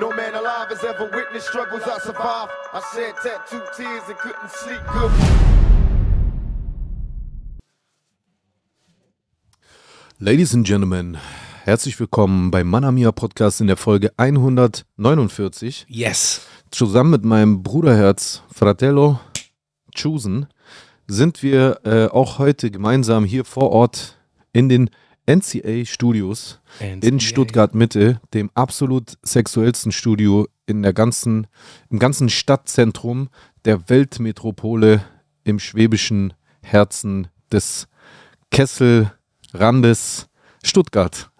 No man alive has ever witnessed struggles I survived. I shed tattooed tears and couldn't sleep good. Ladies and Gentlemen, herzlich willkommen beim Manamia Podcast in der Folge 149. Yes. Zusammen mit meinem Bruderherz Fratello Chusen sind wir äh, auch heute gemeinsam hier vor Ort in den NCA Studios in NCA. Stuttgart Mitte, dem absolut sexuellsten Studio in der ganzen, im ganzen Stadtzentrum der Weltmetropole im schwäbischen Herzen des Kesselrandes Stuttgart.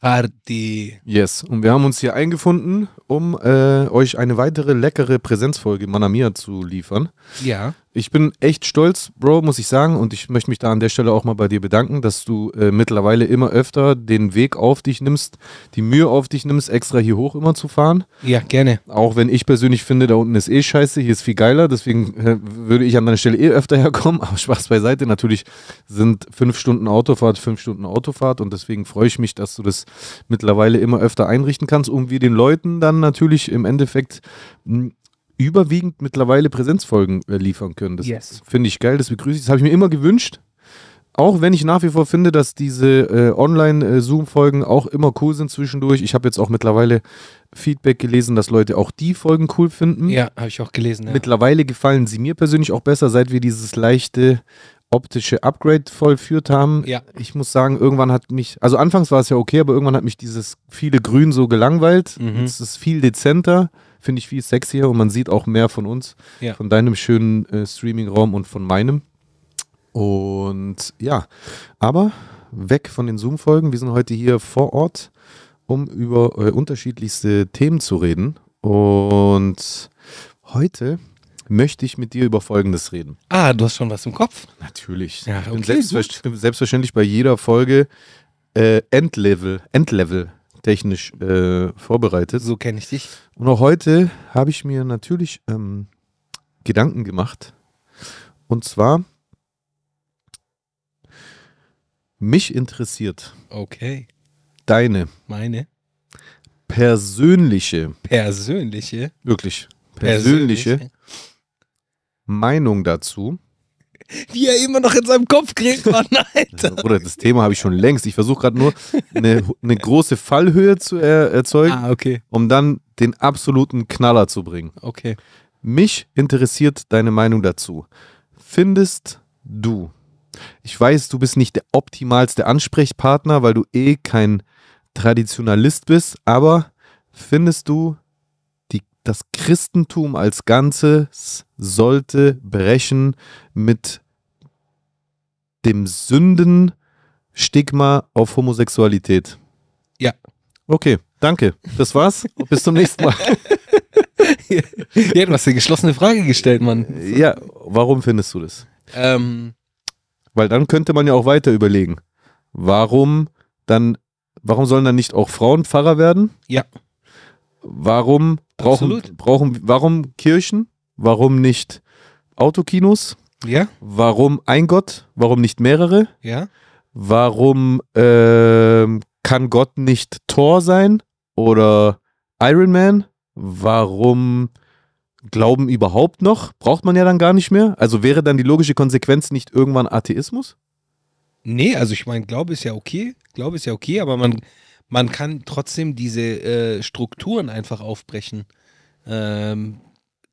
Party. Yes, und wir haben uns hier eingefunden, um äh, euch eine weitere leckere Präsenzfolge Manamia zu liefern. Ja. Ich bin echt stolz, Bro, muss ich sagen, und ich möchte mich da an der Stelle auch mal bei dir bedanken, dass du äh, mittlerweile immer öfter den Weg auf dich nimmst, die Mühe auf dich nimmst, extra hier hoch immer zu fahren. Ja, gerne. Auch wenn ich persönlich finde, da unten ist eh scheiße, hier ist viel geiler, deswegen äh, würde ich an deiner Stelle eh öfter herkommen. Aber Spaß beiseite, natürlich sind fünf Stunden Autofahrt, fünf Stunden Autofahrt und deswegen freue ich mich, dass du das mittlerweile immer öfter einrichten kannst, um wir den Leuten dann natürlich im Endeffekt mh, überwiegend mittlerweile Präsenzfolgen äh, liefern können. Das Yes. finde ich geil, das begrüße ich. Das habe ich mir immer gewünscht. Auch wenn ich nach wie vor finde, dass diese äh, Online-Zoom-Folgen auch immer cool sind zwischendurch. Ich habe jetzt auch mittlerweile Feedback gelesen, dass Leute auch die Folgen cool finden. Ja, habe ich auch gelesen. Ja. Mittlerweile gefallen sie mir persönlich auch besser, seit wir dieses leichte optische Upgrade vollführt haben. Ja. Ich muss sagen, irgendwann hat mich, also anfangs war es ja okay, aber irgendwann hat mich dieses viele Grün so gelangweilt. Mhm. Jetzt ist es viel dezenter, finde ich viel sexier und man sieht auch mehr von uns, Ja. von deinem schönen äh, Streaming-Raum und von meinem. Und ja, aber weg von den Zoom-Folgen. Wir sind heute hier vor Ort, um über äh, unterschiedlichste Themen zu reden. Und heute möchte ich mit dir über Folgendes reden. Ah, du hast schon was im Kopf? Natürlich. Ja, okay, ich bin selbstverständlich bei jeder Folge äh, Endlevel, Endlevel technisch äh, vorbereitet. So kenne ich dich. Und auch heute habe ich mir natürlich ähm, Gedanken gemacht. Und zwar, mich interessiert Okay. deine Meine persönliche, persönliche. wirklich persönliche Meinung dazu. Wie er immer noch in seinem Kopf kriegt, Mann, Alter. Oder das Thema habe ich schon längst. Ich versuche gerade nur eine, eine große Fallhöhe zu er, erzeugen, Ah, okay. um dann den absoluten Knaller zu bringen. Okay. Mich interessiert deine Meinung dazu. Findest du, ich weiß, du bist nicht der optimalste Ansprechpartner, weil du eh kein Traditionalist bist, aber findest du, das Christentum als Ganzes sollte brechen mit dem Sündenstigma auf Homosexualität? Ja. Okay, danke. Das war's. Bis zum nächsten Mal. Ja, du hast eine geschlossene Frage gestellt, Mann. Ja, warum findest du das? Ähm, Weil dann könnte man ja auch weiter überlegen. Warum dann, warum sollen dann nicht auch Frauen Pfarrer werden? Ja. Warum brauchen, Absolut. brauchen, warum Kirchen? Warum nicht Autokinos? ja, Warum ein Gott? Warum nicht mehrere? ja. Warum ähm, kann Gott nicht Thor sein oder Iron Man? Warum Glauben überhaupt noch? Braucht man ja dann gar nicht mehr. Also wäre dann die logische Konsequenz nicht irgendwann Atheismus? Nee, also ich meine, Glaube ist ja okay. Glaube ist ja okay, aber man, man kann trotzdem diese äh, Strukturen einfach aufbrechen. Ähm,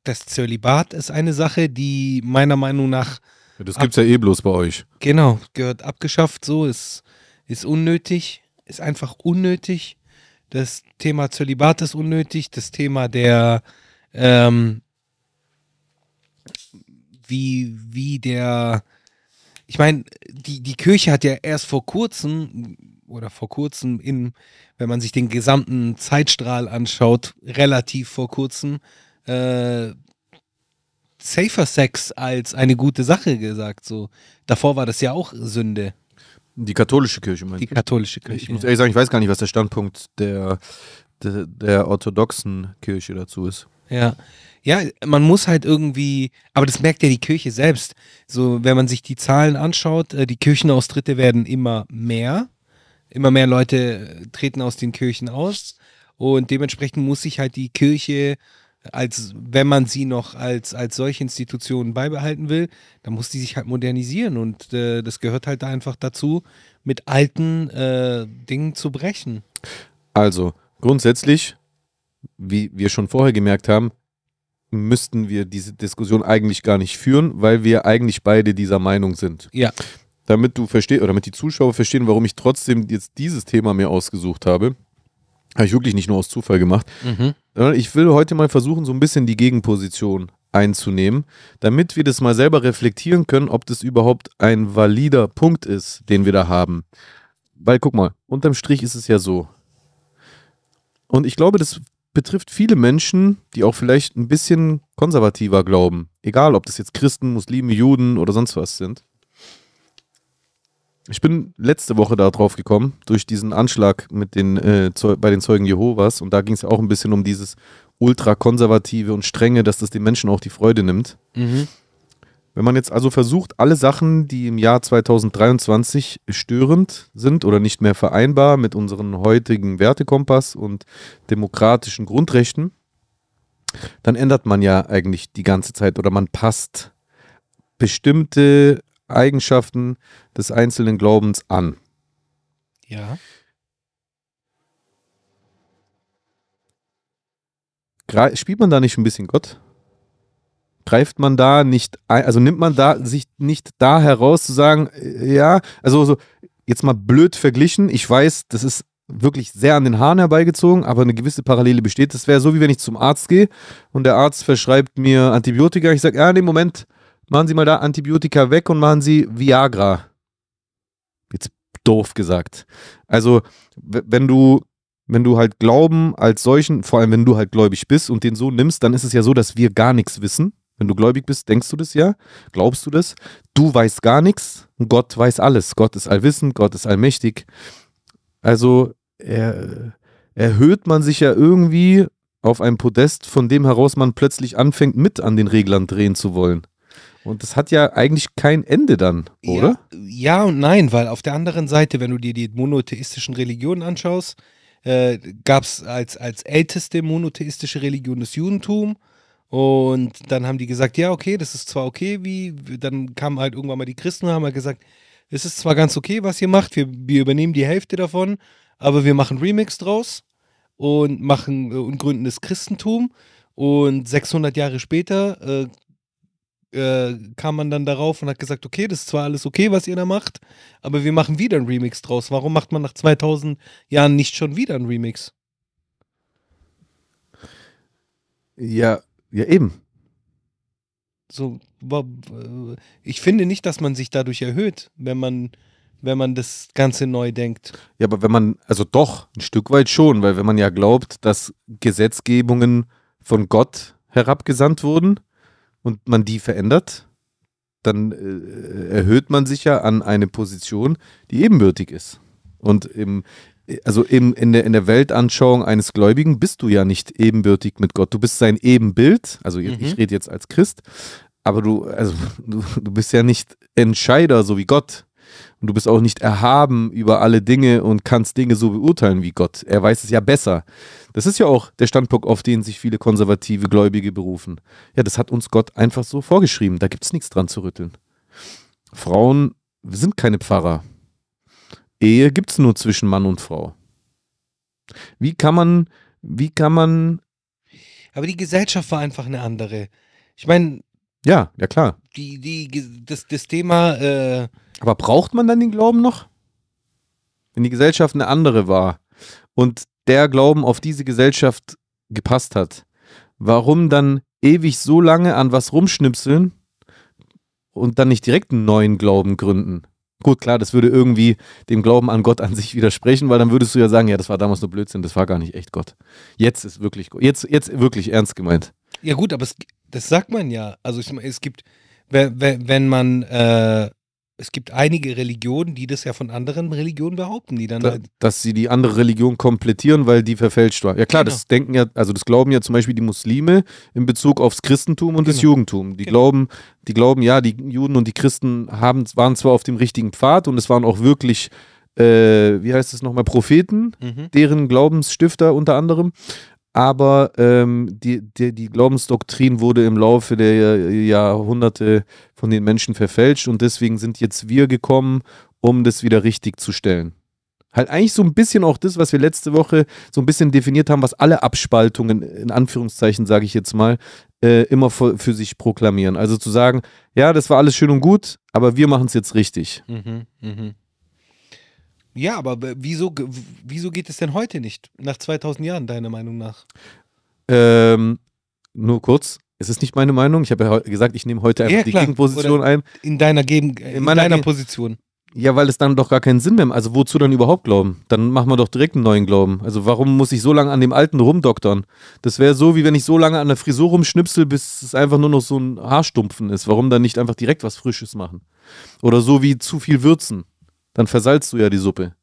das Zölibat ist eine Sache, die meiner Meinung nach, Das gibt's ja eh bloß bei euch. genau, gehört abgeschafft, so, ist, ist unnötig, ist einfach unnötig. Das Thema Zölibat ist unnötig, das Thema der, ähm, wie, wie der, ich meine, die, die Kirche hat ja erst vor kurzem oder vor kurzem in, wenn man sich den gesamten Zeitstrahl anschaut, relativ vor kurzem, äh, Safer Sex als eine gute Sache gesagt. So. Davor war das ja auch Sünde, Die katholische Kirche, die meinst du? katholische Ich Kirche. muss ehrlich sagen, ich weiß gar nicht, was der Standpunkt der, der, der orthodoxen Kirche dazu ist. Ja. Ja, man muss halt irgendwie, aber das merkt ja die Kirche selbst. So, wenn man sich die Zahlen anschaut, äh, die Kirchenaustritte werden immer mehr. Immer mehr Leute treten aus den Kirchen aus. Und dementsprechend muss sich halt die Kirche als wenn man sie noch als, als solche Institution beibehalten will, dann muss die sich halt modernisieren und äh, das gehört halt da einfach dazu, mit alten äh, Dingen zu brechen. Also, grundsätzlich, wie wir schon vorher gemerkt haben, müssten wir diese Diskussion eigentlich gar nicht führen, weil wir eigentlich beide dieser Meinung sind. Ja. Damit du verstehst, oder damit die Zuschauer verstehen, warum ich trotzdem jetzt dieses Thema mir ausgesucht habe, habe ich wirklich nicht nur aus Zufall gemacht. Mhm. Ich will heute mal versuchen, so ein bisschen die Gegenposition einzunehmen, damit wir das mal selber reflektieren können, ob das überhaupt ein valider Punkt ist, den wir da haben. Weil guck mal, unterm Strich ist es ja so. Und ich glaube, das betrifft viele Menschen, die auch vielleicht ein bisschen konservativer glauben. Egal, ob das jetzt Christen, Muslime, Juden oder sonst was sind. Ich bin letzte Woche darauf gekommen, durch diesen Anschlag mit den, äh, bei den Zeugen Jehovas. Und da ging es ja auch ein bisschen um dieses ultrakonservative und strenge, dass das den Menschen auch die Freude nimmt. Mhm. Wenn man jetzt also versucht, alle Sachen, die im Jahr 2023 störend sind oder nicht mehr vereinbar mit unserem heutigen Wertekompass und demokratischen Grundrechten, dann ändert man ja eigentlich die ganze Zeit oder man passt bestimmte Eigenschaften des einzelnen Glaubens an. Ja. Spielt man da nicht ein bisschen Gott? Greift man da nicht ein, also nimmt man da sich nicht da heraus zu sagen, äh, ja, also so, jetzt mal blöd verglichen, ich weiß, das ist wirklich sehr an den Haaren herbeigezogen, aber eine gewisse Parallele besteht. Das wäre so, wie wenn ich zum Arzt gehe und der Arzt verschreibt mir Antibiotika. Ich sage, ja, in dem Moment, machen Sie mal da Antibiotika weg und machen Sie Viagra. Jetzt doof gesagt. Also, wenn du, wenn du halt Glauben als solchen, vor allem wenn du halt gläubig bist und den so nimmst, dann ist es ja so, dass wir gar nichts wissen. Wenn du gläubig bist, denkst du das ja, glaubst du das. Du weißt gar nichts und Gott weiß alles. Gott ist allwissend, Gott ist allmächtig. Also er, erhöht man sich ja irgendwie auf ein Podest, von dem heraus man plötzlich anfängt, mit an den Reglern drehen zu wollen. Und das hat ja eigentlich kein Ende dann, oder? Ja, ja, und nein, weil auf der anderen Seite, wenn du dir die monotheistischen Religionen anschaust, äh, gab es als, als älteste monotheistische Religion das Judentum. Und dann haben die gesagt, ja, okay, das ist zwar okay, wie, dann kamen halt irgendwann mal die Christen und haben halt gesagt, es ist zwar ganz okay, was ihr macht, wir, wir übernehmen die Hälfte davon, aber wir machen Remix draus und machen äh, und gründen das Christentum. Und 600 Jahre später äh, äh, kam man dann darauf und hat gesagt, okay, das ist zwar alles okay, was ihr da macht, aber wir machen wieder einen Remix draus. Warum macht man nach 2000 Jahren nicht schon wieder einen Remix? Ja, ja eben. So, ich finde nicht, dass man sich dadurch erhöht, wenn man, wenn man das Ganze neu denkt. Ja, aber wenn man, also doch, ein Stück weit schon, weil wenn man ja glaubt, dass Gesetzgebungen von Gott herabgesandt wurden, und man die verändert, dann äh, erhöht man sich ja an eine Position, die ebenbürtig ist. Und im, also im, in, der, in der Weltanschauung eines Gläubigen bist du ja nicht ebenbürtig mit Gott. Du bist sein Ebenbild, also mhm. ich rede jetzt als Christ, aber du, also, du, du bist ja nicht Entscheider, so wie Gott. Und du bist auch nicht erhaben über alle Dinge und kannst Dinge so beurteilen wie Gott. Er weiß es ja besser. Das ist ja auch der Standpunkt, auf den sich viele konservative Gläubige berufen. Ja, das hat uns Gott einfach so vorgeschrieben. Da gibt es nichts dran zu rütteln. Frauen sind keine Pfarrer. Ehe gibt es nur zwischen Mann und Frau. Wie kann man, wie kann man. Aber die Gesellschaft war einfach eine andere. Ich meine. Ja, ja klar. Die, die, das, das Thema. Äh, aber braucht man dann den Glauben noch? Wenn die Gesellschaft eine andere war und der Glauben auf diese Gesellschaft gepasst hat, warum dann ewig so lange an was rumschnipseln und dann nicht direkt einen neuen Glauben gründen? Gut, klar, das würde irgendwie dem Glauben an Gott an sich widersprechen, weil dann würdest du ja sagen, ja, das war damals nur Blödsinn, das war gar nicht echt Gott. Jetzt ist wirklich jetzt jetzt wirklich ernst gemeint. Ja gut, aber es, das sagt man ja. Also es gibt, wenn man äh, es gibt einige Religionen, die das ja von anderen Religionen behaupten, die dann da, dass sie die andere Religion komplettieren, weil die verfälscht war. Ja klar, genau. das denken ja, also das glauben ja zum Beispiel die Muslime in Bezug aufs Christentum und genau. das Judentum. Die genau. glauben, die glauben, ja, die Juden und die Christen haben, waren zwar auf dem richtigen Pfad und es waren auch wirklich äh, wie heißt es nochmal, Propheten, Mhm. deren Glaubensstifter unter anderem. Aber ähm, die, die, die Glaubensdoktrin wurde im Laufe der Jahrhunderte von den Menschen verfälscht und deswegen sind jetzt wir gekommen, um das wieder richtig zu stellen. Halt eigentlich so ein bisschen auch das, was wir letzte Woche so ein bisschen definiert haben, was alle Abspaltungen, in Anführungszeichen sage ich jetzt mal, äh, immer für, für sich proklamieren. Also zu sagen, ja, das war alles schön und gut, aber wir machen es jetzt richtig. Mhm. Mhm. Ja, aber wieso, wieso geht es denn heute nicht? Nach 2000 Jahren, deiner Meinung nach? Ähm, nur kurz, es ist nicht meine Meinung. Ich habe ja gesagt, ich nehme heute einfach Ja, die. Gegenposition Oder- ein. In deiner, Geben äh, in meiner deiner Ge- Position. Ja, weil es dann doch gar keinen Sinn mehr. Also wozu dann überhaupt glauben? Dann machen wir doch direkt einen neuen Glauben. Also warum muss ich so lange an dem alten rumdoktern? Das wäre so, wie wenn ich so lange an der Frisur rumschnipsel, bis es einfach nur noch so ein Haarstumpfen ist. Warum dann nicht einfach direkt was Frisches machen? Oder so wie zu viel würzen. Dann versalzt du ja die Suppe.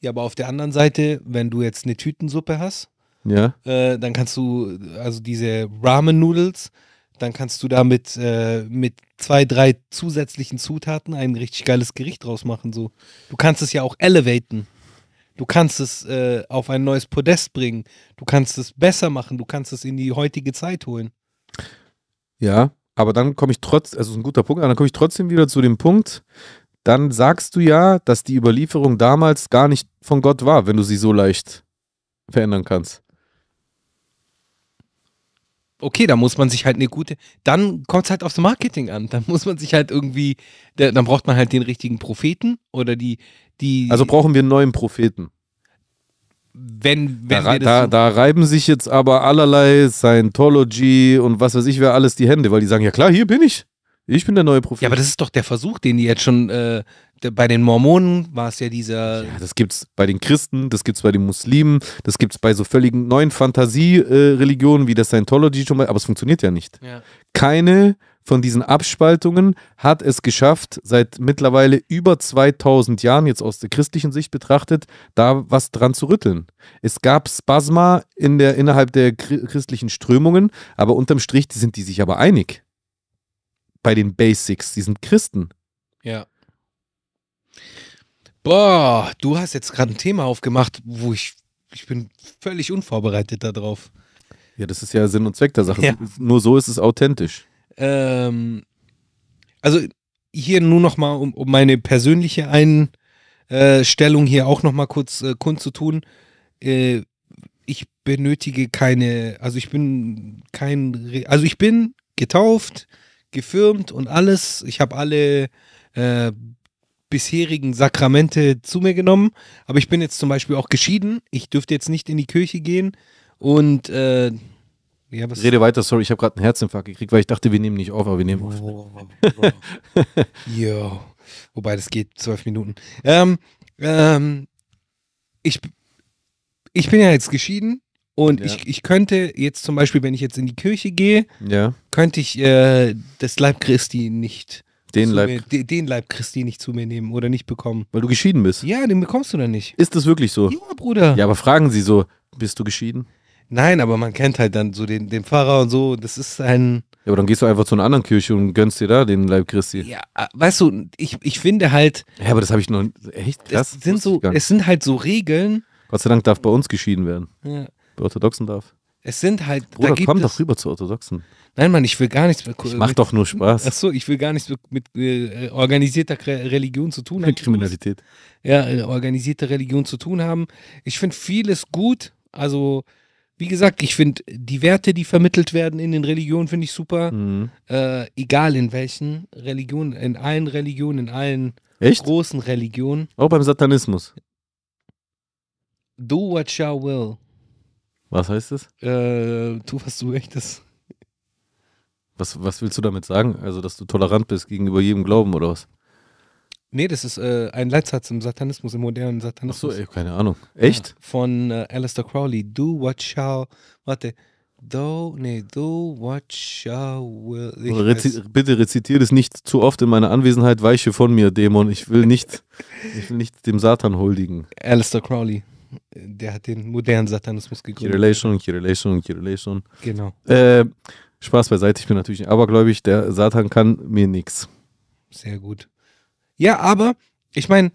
Ja, aber auf der anderen Seite, wenn du jetzt eine Tütensuppe hast, Ja. äh, dann kannst du, also diese Ramen-Noodles, dann kannst du damit äh, mit zwei, drei zusätzlichen Zutaten ein richtig geiles Gericht draus machen. So. Du kannst es ja auch elevaten. Du kannst es äh, auf ein neues Podest bringen. Du kannst es besser machen. Du kannst es in die heutige Zeit holen. Ja, aber dann komme ich trotz, also ist ein guter Punkt, aber dann komme ich trotzdem wieder zu dem Punkt, dann sagst du ja, dass die Überlieferung damals gar nicht von Gott war, wenn du sie so leicht verändern kannst. Okay, da muss man sich halt eine gute. Dann kommt es halt aufs Marketing an. Dann muss man sich halt irgendwie. Da, dann braucht man halt den richtigen Propheten oder die. die Also brauchen wir einen neuen Propheten. wenn, Da, wenn rei- wir das da, so, da reiben sich jetzt aber allerlei Scientology und was weiß ich wer alles die Hände, weil die sagen, ja klar, hier bin ich. Ich bin der neue Prophet. Ja, aber das ist doch der Versuch, den die jetzt schon. Äh, bei den Mormonen war es ja dieser. Ja, das gibt's bei den Christen, das gibt's bei den Muslimen, das gibt's bei so völligen neuen Fantasie-Religionen wie der Scientology schon mal, aber es funktioniert ja nicht. Ja. keine von diesen Abspaltungen hat es geschafft, seit mittlerweile über 2000 Jahren, jetzt aus der christlichen Sicht betrachtet, da was dran zu rütteln. Es gab Spasma in der, innerhalb der chri- christlichen Strömungen, aber unterm Strich sind die sich aber einig. Bei den Basics, die sind Christen. Ja. Boah, du hast jetzt gerade ein Thema aufgemacht, wo ich. Ich bin völlig unvorbereitet darauf. Ja, das ist ja Sinn und Zweck der Sache. Ja. Nur so ist es authentisch. Ähm, also hier nur noch mal, um, um meine persönliche Einstellung hier auch noch mal kurz äh, kundzutun. Äh, ich benötige keine, also ich bin kein, also ich bin getauft, gefirmt und alles. Ich habe alle äh, bisherigen Sakramente zu mir genommen, aber ich bin jetzt zum Beispiel auch geschieden. Ich dürfte jetzt nicht in die Kirche gehen und äh, ja, was Rede weiter, sorry, ich habe gerade einen Herzinfarkt gekriegt, weil ich dachte, wir nehmen nicht auf, aber wir nehmen auf. Jo. Wobei, das geht zwölf Minuten. Ähm, ähm, ich, ich bin ja jetzt geschieden und Ja. ich, ich könnte jetzt zum Beispiel, wenn ich jetzt in die Kirche gehe, Ja, könnte ich äh, das Leib Christi nicht den zu Leib, Mir, de, den Leib Christi nicht zu mir nehmen oder nicht bekommen. weil du geschieden bist. Ja, den bekommst du dann nicht. Ist das wirklich so? Ja, Bruder. Ja, aber fragen Sie so, bist du geschieden? Nein, aber man kennt halt dann so den, den Pfarrer und so. Das ist ein. Ja, aber dann gehst du einfach zu einer anderen Kirche und gönnst dir da den Leib Christi. Ja, äh, weißt du, ich, ich finde halt, Ja, aber das habe ich noch echt krass. es sind so, es sind halt so Regeln. Gott sei Dank darf bei uns geschieden werden. Ja, Bei Orthodoxen darf. es sind halt. da Bruder, gibt komm doch rüber zu Orthodoxen. Nein, Mann, ich will gar nichts mit. Ich mach mit, doch nur Spaß. Ach so, ich will gar nichts mit, mit äh, organisierter Re- Religion zu tun haben. Kriminalität. Ja, äh, organisierte Religion zu tun haben. Ich finde vieles gut. Also, wie gesagt, ich finde die Werte, die vermittelt werden in den Religionen, finde ich super. Mhm. Äh, egal in welchen Religionen, in allen Religionen, in allen Echt? großen Religionen. Auch beim Satanismus. Do what thou will. Was heißt das? Äh, tu, was du möchtest. Was, was willst du damit sagen? Also, dass du tolerant bist gegenüber jedem Glauben oder was? Nee, das ist äh, ein Leitsatz im Satanismus, im modernen Ach so, Satanismus. ey, keine Ahnung. Echt? Ja, von äh, Alistair Crowley. Do what shall. Warte. Do, nee, do what shall will. Weiß- rezi bitte rezitiere das nicht zu oft in meiner Anwesenheit. Weiche von mir, Dämon. Ich will nicht, ich will nicht dem Satan huldigen. Alistair Crowley. Der hat den modernen Satanismus gegründet. Kirelation, Kirelation, Kirelation. Genau. Äh, Spaß beiseite, ich bin natürlich nicht abergläubig. Der Satan kann mir nichts. Sehr gut. Ja, aber ich meine,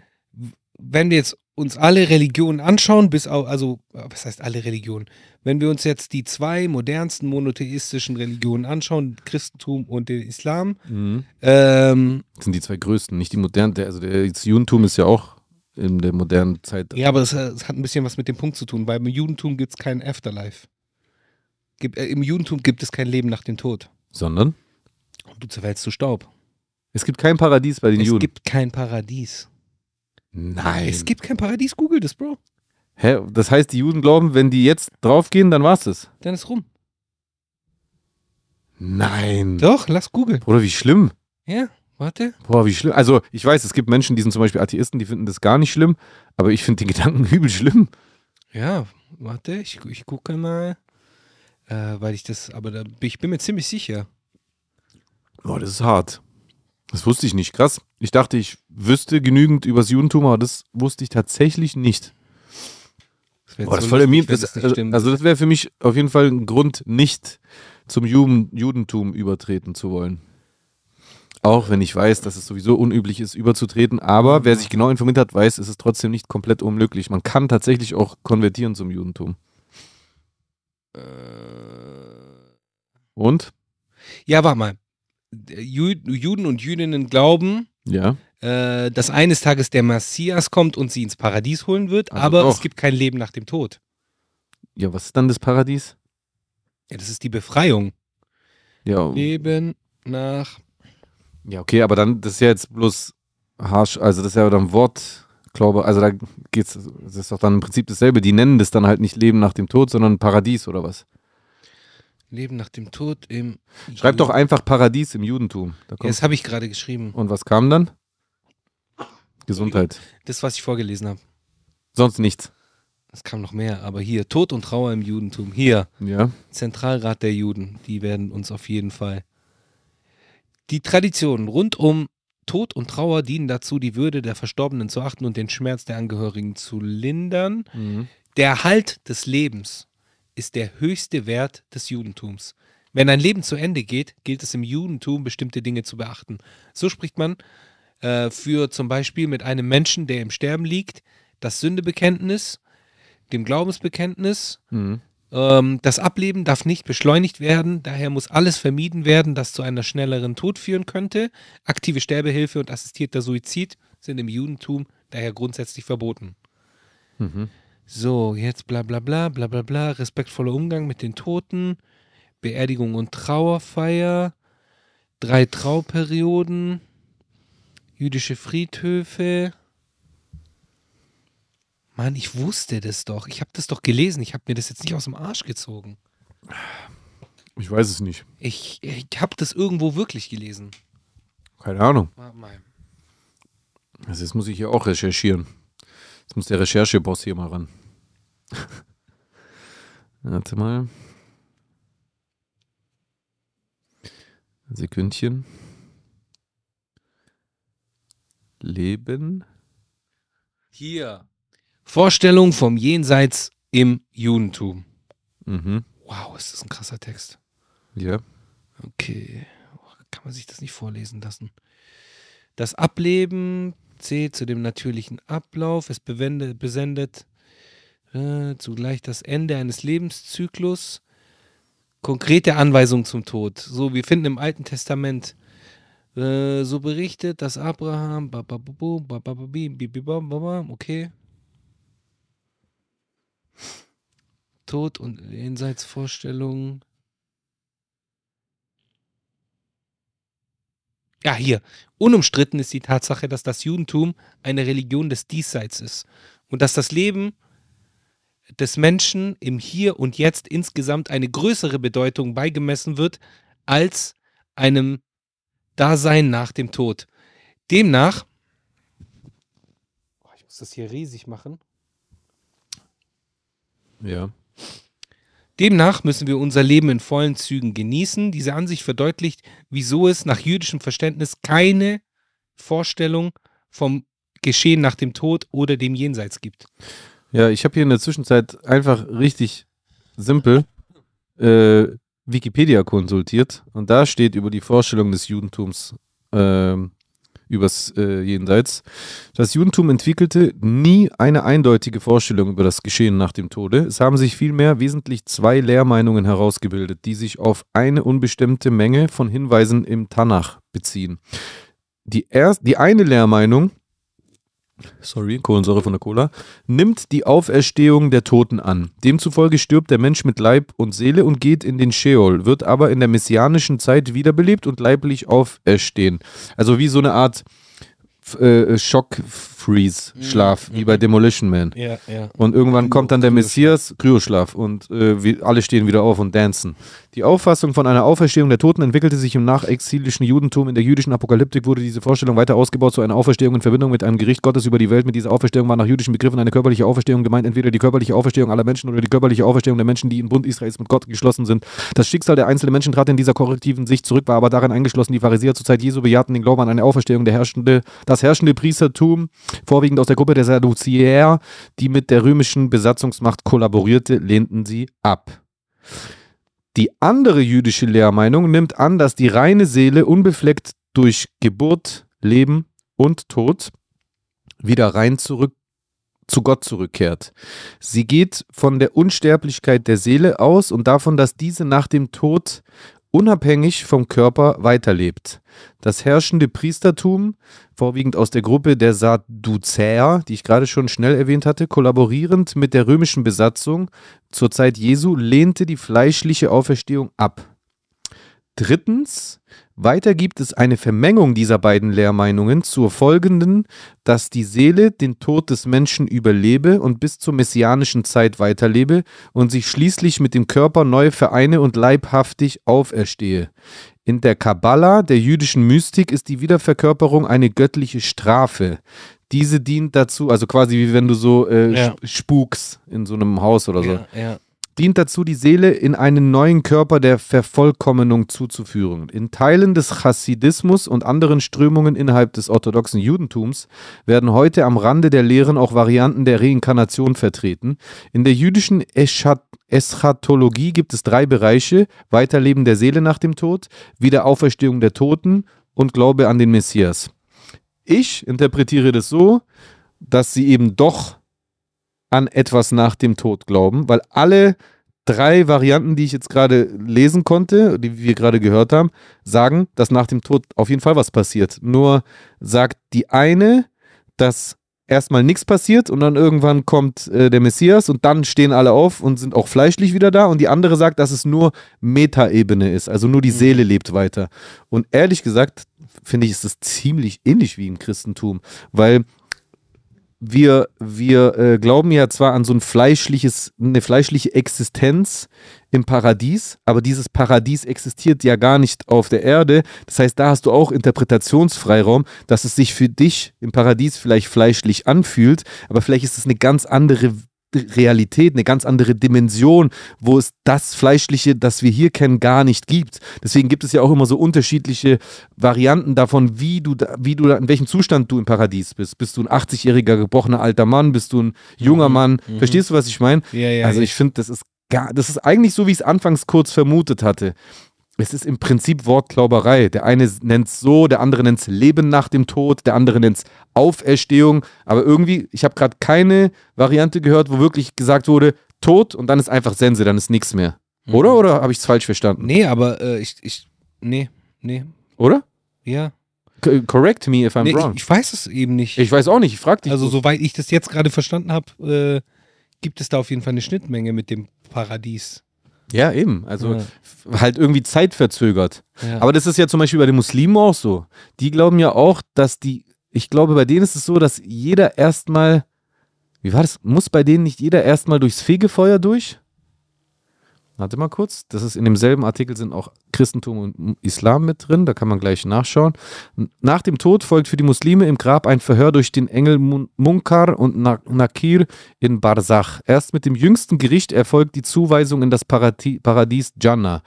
wenn wir jetzt uns alle Religionen anschauen, bis auf, also, was heißt alle Religionen? Wenn wir uns jetzt die zwei modernsten monotheistischen Religionen anschauen, Christentum und den Islam, Mhm. ähm, Das sind die zwei größten, nicht die modernen. Der, also der, das Judentum ist ja auch in der modernen Zeit. ja, aber es, es hat ein bisschen was mit dem Punkt zu tun, weil im Judentum gibt es kein Afterlife. Gibt, äh, Im Judentum gibt es kein Leben nach dem Tod. Sondern Und du zerfällst zu Staub. es gibt kein Paradies bei den Es Juden. gibt kein Paradies. Nein. Es gibt kein Paradies, google das, Bro. Hä? Das heißt, die Juden glauben, wenn die jetzt draufgehen, dann war's das. Dann ist rum. Nein. Doch, lass googeln. Bruder, wie schlimm. Ja, warte. Boah, wie schlimm. Also, ich weiß, es gibt Menschen, die sind zum Beispiel Atheisten, die finden das gar nicht schlimm, aber ich finde den Gedanken übel schlimm. Ja, warte, ich, ich gucke mal. Äh, weil ich das, aber da, ich bin mir ziemlich sicher. Boah, das ist hart. Das wusste ich nicht. Krass. Ich dachte, ich wüsste genügend über das Judentum, aber das wusste ich tatsächlich nicht. Das Boah, das so ist voll lustig, Das, stimmt. also, das wäre für mich auf jeden Fall ein Grund, nicht zum Juden, Judentum übertreten zu wollen. Auch wenn ich weiß, dass es sowieso unüblich ist, überzutreten. Aber wer sich genau informiert hat, weiß, es ist trotzdem nicht komplett unmöglich. Man kann tatsächlich auch konvertieren zum Judentum. Äh, Und? ja, warte mal. Ju- Juden und Jüdinnen glauben, Ja. äh, dass eines Tages der Messias kommt und sie ins Paradies holen wird, Also aber doch. es gibt kein Leben nach dem Tod. Ja, was ist dann das Paradies? Ja, das ist die Befreiung. Ja, Leben nach. Ja okay, aber dann, das ist ja jetzt bloß harsch, also das ist ja dann Wortglaube, also da geht's, das ist doch dann im Prinzip dasselbe. Die nennen das dann halt nicht Leben nach dem Tod, sondern Paradies oder was? Leben nach dem Tod im. Schreib doch einfach Paradies im Judentum. Da Ja, das habe ich gerade geschrieben. und was kam dann? Gesundheit. Das, was ich vorgelesen habe. Sonst nichts. Es kam noch mehr, aber hier, Tod und Trauer im Judentum. Hier, Ja. Zentralrat der Juden, die werden uns auf jeden Fall. Die Traditionen rund um Tod und Trauer dienen dazu, die Würde der Verstorbenen zu achten und den Schmerz der Angehörigen zu lindern. Mhm. Der Erhalt des Lebens ist der höchste Wert des Judentums. Wenn ein Leben zu Ende geht, gilt es im Judentum, bestimmte Dinge zu beachten. So spricht man äh, für zum Beispiel mit einem Menschen, der im Sterben liegt, das Sündebekenntnis, dem Glaubensbekenntnis. Mhm. Ähm, das Ableben darf nicht beschleunigt werden, daher muss alles vermieden werden, das zu einer schnelleren Tod führen könnte. Aktive Sterbehilfe und assistierter Suizid sind im Judentum daher grundsätzlich verboten. Mhm. So, jetzt bla bla bla bla bla bla, respektvoller Umgang mit den Toten, Beerdigung und Trauerfeier, drei Trauperioden, jüdische Friedhöfe. Mann, ich wusste das doch. Ich habe das doch gelesen. Ich habe mir das jetzt nicht aus dem Arsch gezogen. Ich weiß es nicht. Ich, ich habe das irgendwo wirklich gelesen. Keine Ahnung. Also jetzt muss ich hier auch recherchieren. Jetzt muss der Rechercheboss hier mal ran. Warte mal. Ein Sekündchen. Leben. Hier. Vorstellung vom Jenseits im Judentum. Mhm. Wow, ist das ein krasser Text. Ja. Okay. Kann man sich das nicht vorlesen lassen? Das Ableben zählt zu dem natürlichen Ablauf. Es besendet äh, zugleich das Ende eines Lebenszyklus. Konkrete Anweisung zum Tod. So, wir finden im Alten Testament äh, so berichtet, dass Abraham, ba- Tod und Jenseitsvorstellungen. Ja, hier. Unumstritten ist die Tatsache, dass das Judentum eine Religion des Diesseits ist und dass das Leben des Menschen im Hier und Jetzt insgesamt eine größere Bedeutung beigemessen wird als einem Dasein nach dem Tod. Demnach, ich muss das hier riesig machen. Ja. Demnach müssen wir unser Leben in vollen Zügen genießen. Diese Ansicht verdeutlicht, wieso es nach jüdischem Verständnis keine Vorstellung vom Geschehen nach dem Tod oder dem Jenseits gibt. Ja, ich habe hier in der Zwischenzeit einfach richtig simpel äh, Wikipedia konsultiert und da steht über die Vorstellung des Judentums ähm, übers äh, Jenseits. Das Judentum entwickelte nie eine eindeutige Vorstellung über das Geschehen nach dem Tode. Es haben sich vielmehr wesentlich zwei Lehrmeinungen herausgebildet, die sich auf eine unbestimmte Menge von Hinweisen im Tanach beziehen. Die, erst, die eine Lehrmeinung sorry, Kohlensäure von der Cola, nimmt die Auferstehung der Toten an. Demzufolge stirbt der Mensch mit Leib und Seele und geht in den Sheol, wird aber in der messianischen Zeit wiederbelebt und leiblich auferstehen. Also wie so eine Art äh, Schock-Freeze-Schlaf, wie bei Demolition Man. Ja, ja. Und irgendwann kommt dann der Messias, Kryoschlaf, und äh, wir, alle stehen wieder auf und dancen. Die Auffassung von einer Auferstehung der Toten entwickelte sich im nachexilischen Judentum. In der jüdischen Apokalyptik wurde diese Vorstellung weiter ausgebaut zu einer Auferstehung in Verbindung mit einem Gericht Gottes über die Welt. Mit dieser Auferstehung war nach jüdischen Begriffen eine körperliche Auferstehung gemeint, entweder die körperliche Auferstehung aller Menschen oder die körperliche Auferstehung der Menschen, die im Bund Israels mit Gott geschlossen sind. Das Schicksal der einzelnen Menschen trat in dieser korrektiven Sicht zurück, war aber darin eingeschlossen, die Pharisäer zur Zeit Jesu bejahten den Glauben an eine Auferstehung. Der herrschende, das herrschende Priestertum, vorwiegend aus der Gruppe der Sadduzier, die mit der römischen Besatzungsmacht kollaborierte, lehnten sie ab. Die andere jüdische Lehrmeinung nimmt an, dass die reine Seele unbefleckt durch Geburt, Leben und Tod wieder rein zurück zu Gott zurückkehrt. Sie geht von der Unsterblichkeit der Seele aus und davon, dass diese nach dem Tod unabhängig vom Körper weiterlebt. Das herrschende Priestertum, vorwiegend aus der Gruppe der Sadduzäer, die ich gerade schon schnell erwähnt hatte, kollaborierend mit der römischen Besatzung zur Zeit Jesu, lehnte die fleischliche Auferstehung ab. Drittens, weiter gibt es eine Vermengung dieser beiden Lehrmeinungen zur folgenden, dass die Seele den Tod des Menschen überlebe und bis zur messianischen Zeit weiterlebe und sich schließlich mit dem Körper neu vereine und leibhaftig auferstehe. In der Kabbala, der jüdischen Mystik, ist die Wiederverkörperung eine göttliche Strafe. Diese dient dazu, also quasi wie wenn du so äh, Ja. spukst in so einem Haus oder so Ja, ja. Dient dazu, die Seele in einen neuen Körper der Vervollkommnung zuzuführen. In Teilen des Chassidismus und anderen Strömungen innerhalb des orthodoxen Judentums werden heute am Rande der Lehren auch Varianten der Reinkarnation vertreten. In der jüdischen Eschat Eschatologie gibt es drei Bereiche: Weiterleben der Seele nach dem Tod, Wiederauferstehung der Toten und Glaube an den Messias. Ich interpretiere das so, dass sie eben doch an etwas nach dem Tod glauben, weil alle drei Varianten, die ich jetzt gerade lesen konnte, die wir gerade gehört haben, sagen, dass nach dem Tod auf jeden Fall was passiert. Nur sagt die eine, dass erstmal nichts passiert und dann irgendwann kommt äh, der Messias und dann stehen alle auf und sind auch fleischlich wieder da und die andere sagt, dass es nur Metaebene ist, also nur die Seele lebt weiter. Und ehrlich gesagt, finde ich, ist das ziemlich ähnlich wie im Christentum, weil wir, wir äh, glauben ja zwar an so ein fleischliches, eine fleischliche Existenz im Paradies, aber dieses Paradies existiert ja gar nicht auf der Erde. Das heißt, da hast du auch Interpretationsfreiraum, dass es sich für dich im Paradies vielleicht fleischlich anfühlt, aber vielleicht ist es eine ganz andere Realität, eine ganz andere Dimension, wo es das Fleischliche, das wir hier kennen, gar nicht gibt. Deswegen gibt es ja auch immer so unterschiedliche Varianten davon, wie du, da, wie du, in welchem Zustand du im Paradies bist. Bist du ein 80-jähriger gebrochener alter Mann? Bist du ein junger Mann? Verstehst du, was ich meine? Ja, ja, also ich finde, das ist gar, das ist eigentlich so, wie ich es anfangs kurz vermutet hatte. Es ist im Prinzip Wortklauberei. Der eine nennt es so, der andere nennt es Leben nach dem Tod, der andere nennt es Auferstehung. Aber irgendwie, ich habe gerade keine Variante gehört, wo wirklich gesagt wurde, Tod und dann ist einfach Sense, dann ist nichts mehr. Oder? Oder habe ich es falsch verstanden? Nee, aber äh, ich, ich, nee, nee, Oder? ja. C correct me if I'm Nee, wrong. ich, ich weiß es eben nicht. Ich, weiß auch nicht, ich frage dich. also, soweit ich das jetzt gerade verstanden habe, äh, gibt es da auf jeden Fall eine Schnittmenge mit dem Paradies. Ja, eben. Also Ja. halt irgendwie zeitverzögert. Ja. Aber das ist ja zum Beispiel bei den Muslimen auch so. Die glauben ja auch, dass die, ich glaube, bei denen ist es so, dass jeder erstmal, wie war das? Muss bei denen nicht jeder erstmal durchs Fegefeuer durch? Warte mal kurz. Das ist in demselben Artikel sind auch Christentum und Islam mit drin. Da kann man gleich nachschauen. Nach dem Tod folgt für die Muslime im Grab ein Verhör durch den Engel Mun- Munkar und Na- Nakir in Barzach. Erst mit dem jüngsten Gericht erfolgt die Zuweisung in das Paradies Jannah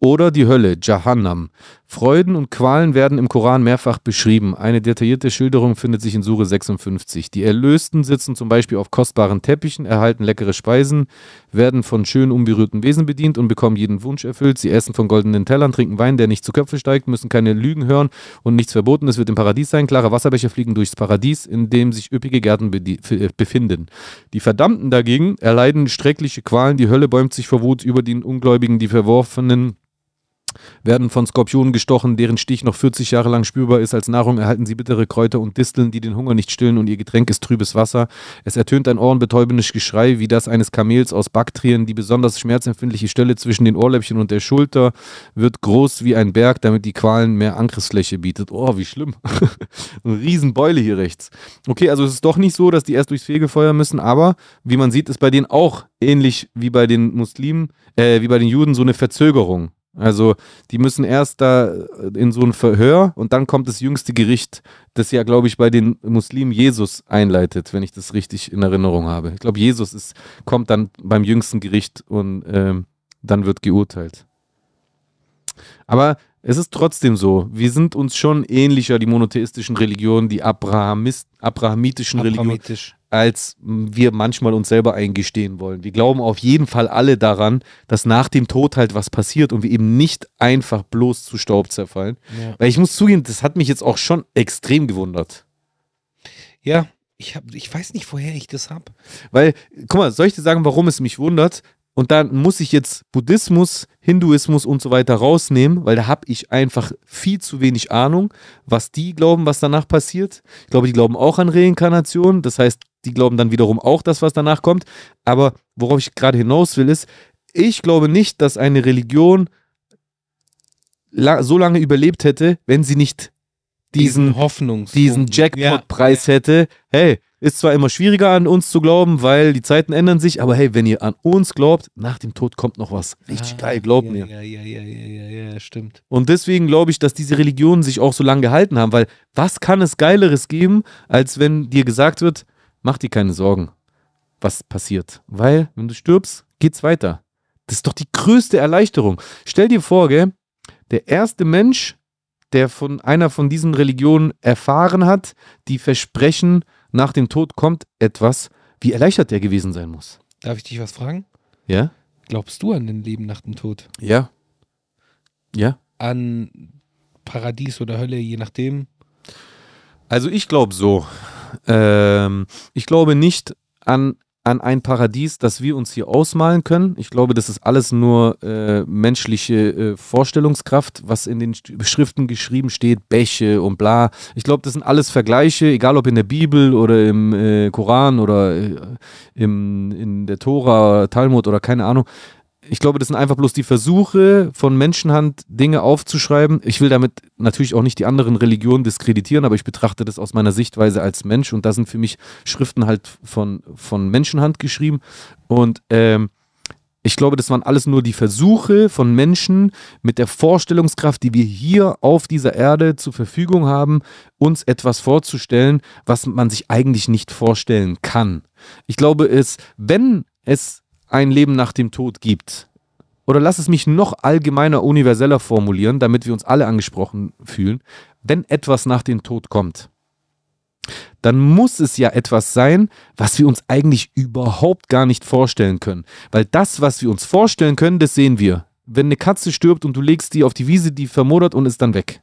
oder die Hölle, Jahannam. Freuden und Qualen werden im Koran mehrfach beschrieben. Eine detaillierte Schilderung findet sich in Sure 56. Die Erlösten sitzen zum Beispiel auf kostbaren Teppichen, erhalten leckere Speisen, werden von schön unberührten Wesen bedient und bekommen jeden Wunsch erfüllt. Sie essen von goldenen Tellern, trinken Wein, der nicht zu Köpfe steigt, müssen keine Lügen hören und nichts verboten. Es wird im Paradies sein. Klare Wasserbecher fliegen durchs Paradies, in dem sich üppige Gärten äh, befinden. Die Verdammten dagegen erleiden schreckliche Qualen. Die Hölle bäumt sich vor Wut über den Ungläubigen, die Verworfenen werden von Skorpionen gestochen, deren Stich noch 40 Jahre lang spürbar ist. Als Nahrung erhalten sie bittere Kräuter und Disteln, die den Hunger nicht stillen und ihr Getränk ist trübes Wasser. Es ertönt ein ohrenbetäubendes Geschrei wie das eines Kamels aus Baktrien. Die besonders schmerzempfindliche Stelle zwischen den Ohrläppchen und der Schulter wird groß wie ein Berg, damit die Qualen mehr Angriffsfläche bietet. Oh, wie schlimm. Eine Riesenbeule hier rechts. Okay, also es ist doch nicht so, dass die erst durchs Fegefeuer müssen, aber wie man sieht, ist bei denen auch ähnlich wie bei den Muslimen, äh, wie bei den Juden so eine Verzögerung. Also die müssen erst da in so ein Verhör und dann kommt das jüngste Gericht, das ja, glaube ich, bei den Muslimen Jesus einleitet, wenn ich das richtig in Erinnerung habe. Ich glaube, Jesus ist, kommt dann beim jüngsten Gericht und ähm, dann wird geurteilt. Aber es ist trotzdem so, wir sind uns schon ähnlicher, die monotheistischen Religionen, die Abrahamis, abrahamitischen Religionen, als wir manchmal uns selber eingestehen wollen. Wir glauben auf jeden Fall alle daran, dass nach dem Tod halt was passiert und wir eben nicht einfach bloß zu Staub zerfallen. Ja. Weil ich muss zugeben, das hat mich jetzt auch schon extrem gewundert. Ja, ich, hab, ich weiß nicht, woher ich das habe. Weil, guck mal, soll ich dir sagen, warum es mich wundert? Und dann muss ich jetzt Buddhismus, Hinduismus und so weiter rausnehmen, weil da habe ich einfach viel zu wenig Ahnung, was die glauben, was danach passiert. Ich glaube, die glauben auch an Reinkarnation. Das heißt, die glauben dann wiederum auch das, was danach kommt. Aber worauf ich gerade hinaus will, ist, ich glaube nicht, dass eine Religion so lange überlebt hätte, wenn sie nicht diesen, Hoffnungs diesen Jackpot-Preis ja. hätte. Hey, ist zwar immer schwieriger an uns zu glauben, weil die Zeiten ändern sich, aber hey, wenn ihr an uns glaubt, nach dem Tod kommt noch was. Richtig ah, geil, glaubt ja, mir. Ja, ja, ja, ja, ja, ja, stimmt. Und deswegen glaube ich, dass diese Religionen sich auch so lange gehalten haben, weil was kann es Geileres geben, als wenn dir gesagt wird, mach dir keine Sorgen, was passiert. Weil, wenn du stirbst, geht's weiter. Das ist doch die größte Erleichterung. Stell dir vor, gell, der erste Mensch, der von einer von diesen Religionen erfahren hat, die versprechen, nach dem Tod kommt etwas, wie erleichtert der gewesen sein muss. Darf ich dich was fragen? Ja? Glaubst du an den Leben nach dem Tod? Ja. Ja. An Paradies oder Hölle, je nachdem? Also ich glaube so. Ähm, ich glaube nicht an an ein Paradies, das wir uns hier ausmalen können. Ich glaube, das ist alles nur äh, menschliche äh, Vorstellungskraft, was in den Schriften geschrieben steht, Bäche und bla. Ich glaube, das sind alles Vergleiche, egal ob in der Bibel oder im äh, Koran oder äh, im, in der Tora, Talmud oder keine Ahnung ich glaube, das sind einfach bloß die Versuche von Menschenhand, Dinge aufzuschreiben. Ich will damit natürlich auch nicht die anderen Religionen diskreditieren, aber ich betrachte das aus meiner Sichtweise als Mensch und da sind für mich Schriften halt von, von Menschenhand geschrieben. Und ähm, ich glaube, das waren alles nur die Versuche von Menschen mit der Vorstellungskraft, die wir hier auf dieser Erde zur Verfügung haben, uns etwas vorzustellen, was man sich eigentlich nicht vorstellen kann. Ich glaube, es, wenn es ein Leben nach dem Tod gibt, oder lass es mich noch allgemeiner, universeller formulieren, damit wir uns alle angesprochen fühlen, wenn etwas nach dem Tod kommt, dann muss es ja etwas sein, was wir uns eigentlich überhaupt gar nicht vorstellen können. Weil das, was wir uns vorstellen können, das sehen wir. Wenn eine Katze stirbt und du legst die auf die Wiese, die vermodert und ist dann weg.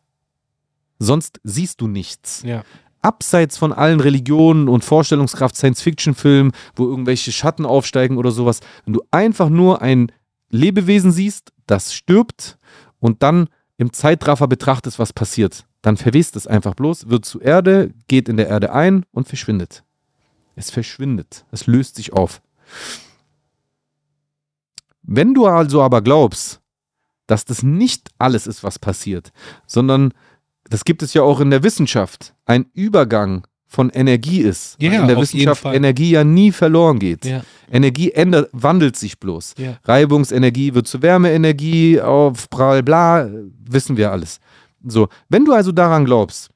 Sonst siehst du nichts. Ja abseits von allen Religionen und Vorstellungskraft Science-Fiction-Filmen, wo irgendwelche Schatten aufsteigen oder sowas, wenn du einfach nur ein Lebewesen siehst, das stirbt und dann im Zeitraffer betrachtest, was passiert, dann verwest es einfach bloß, wird zu Erde, geht in der Erde ein und verschwindet. Es verschwindet, es löst sich auf. Wenn du also aber glaubst, dass das nicht alles ist, was passiert, sondern das gibt es ja auch in der Wissenschaft, ein Übergang von Energie ist. Ja, in der Wissenschaft Energie ja nie verloren geht. Ja. Energie ändert, wandelt sich bloß. Ja. Reibungsenergie wird zu Wärmeenergie, auf bla bla, wissen wir alles. So, wenn du also daran glaubst,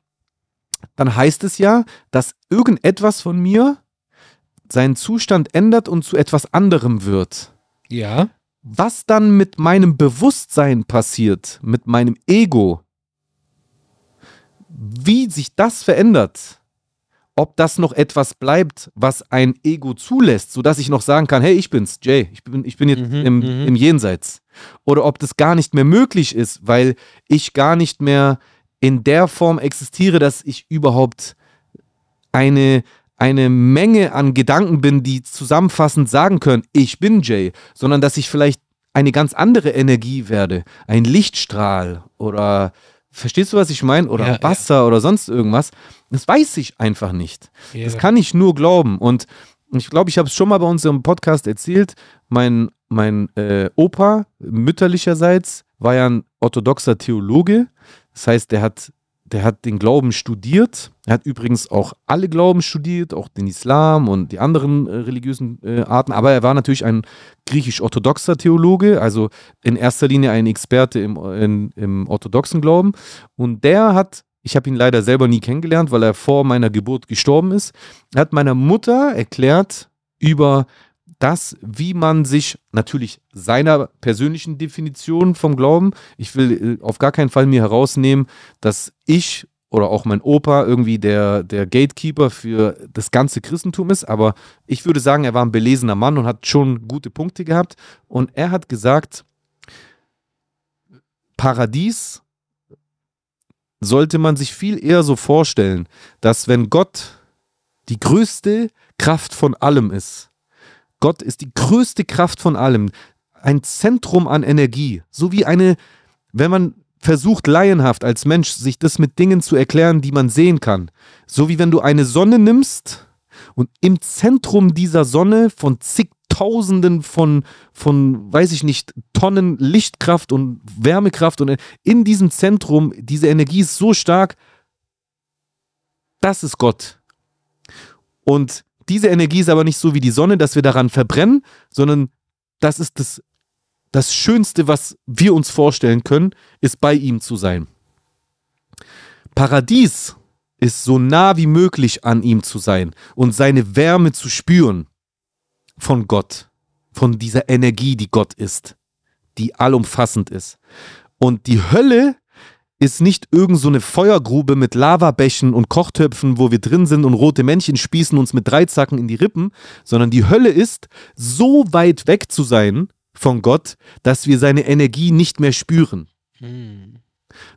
dann heißt es ja, dass irgendetwas von mir seinen Zustand ändert und zu etwas anderem wird. Ja. Was dann mit meinem Bewusstsein passiert, mit meinem Ego, wie sich das verändert, ob das noch etwas bleibt, was ein Ego zulässt, sodass ich noch sagen kann, hey, ich bin's, Jay, ich bin, ich bin jetzt Mhm, im, mhm. im Jenseits. Oder ob das gar nicht mehr möglich ist, weil ich gar nicht mehr in der Form existiere, dass ich überhaupt eine, eine Menge an Gedanken bin, die zusammenfassend sagen können, ich bin Jay, sondern dass ich vielleicht eine ganz andere Energie werde, ein Lichtstrahl oder verstehst du, was ich meine? Oder Ja, ja. Wasser oder sonst irgendwas. Das weiß ich einfach nicht. Ja. Das kann ich nur glauben. Und ich glaube, ich habe es schon mal bei uns im Podcast erzählt. Mein, mein äh, Opa mütterlicherseits war ja ein orthodoxer Theologe. Das heißt, der hat, der hat den Glauben studiert. Er hat übrigens auch alle Glauben studiert, auch den Islam und die anderen äh, religiösen äh, Arten. Aber er war natürlich ein griechisch-orthodoxer Theologe, also in erster Linie ein Experte im, in, im orthodoxen Glauben. Und der hat, ich habe ihn leider selber nie kennengelernt, weil er vor meiner Geburt gestorben ist, hat meiner Mutter erklärt über das, wie man sich natürlich seiner persönlichen Definition vom Glauben, ich will äh, auf gar keinen Fall mir herausnehmen, dass ich oder auch mein Opa irgendwie der, der Gatekeeper für das ganze Christentum ist, aber ich würde sagen, er war ein belesener Mann und hat schon gute Punkte gehabt. Und er hat gesagt, Paradies sollte man sich viel eher so vorstellen, dass wenn Gott die größte Kraft von allem ist, Gott ist die größte Kraft von allem, ein Zentrum an Energie, so wie eine, wenn man versucht laienhaft als Mensch sich das mit Dingen zu erklären, die man sehen kann, so wie wenn du eine Sonne nimmst und im Zentrum dieser Sonne von zigtausenden von, von, weiß ich nicht, Tonnen Lichtkraft und Wärmekraft und in diesem Zentrum, diese Energie ist so stark, das ist Gott. Und diese Energie ist aber nicht so wie die Sonne, dass wir daran verbrennen, sondern das ist das, das Schönste, was wir uns vorstellen können, ist bei ihm zu sein. Paradies ist so nah wie möglich an ihm zu sein und seine Wärme zu spüren von Gott, von dieser Energie, die Gott ist, die allumfassend ist. Und die Hölle ist nicht irgend so eine Feuergrube mit Lavabächen und Kochtöpfen, wo wir drin sind und rote Männchen spießen uns mit Dreizacken in die Rippen, sondern die Hölle ist, so weit weg zu sein von Gott, dass wir seine Energie nicht mehr spüren. Hm.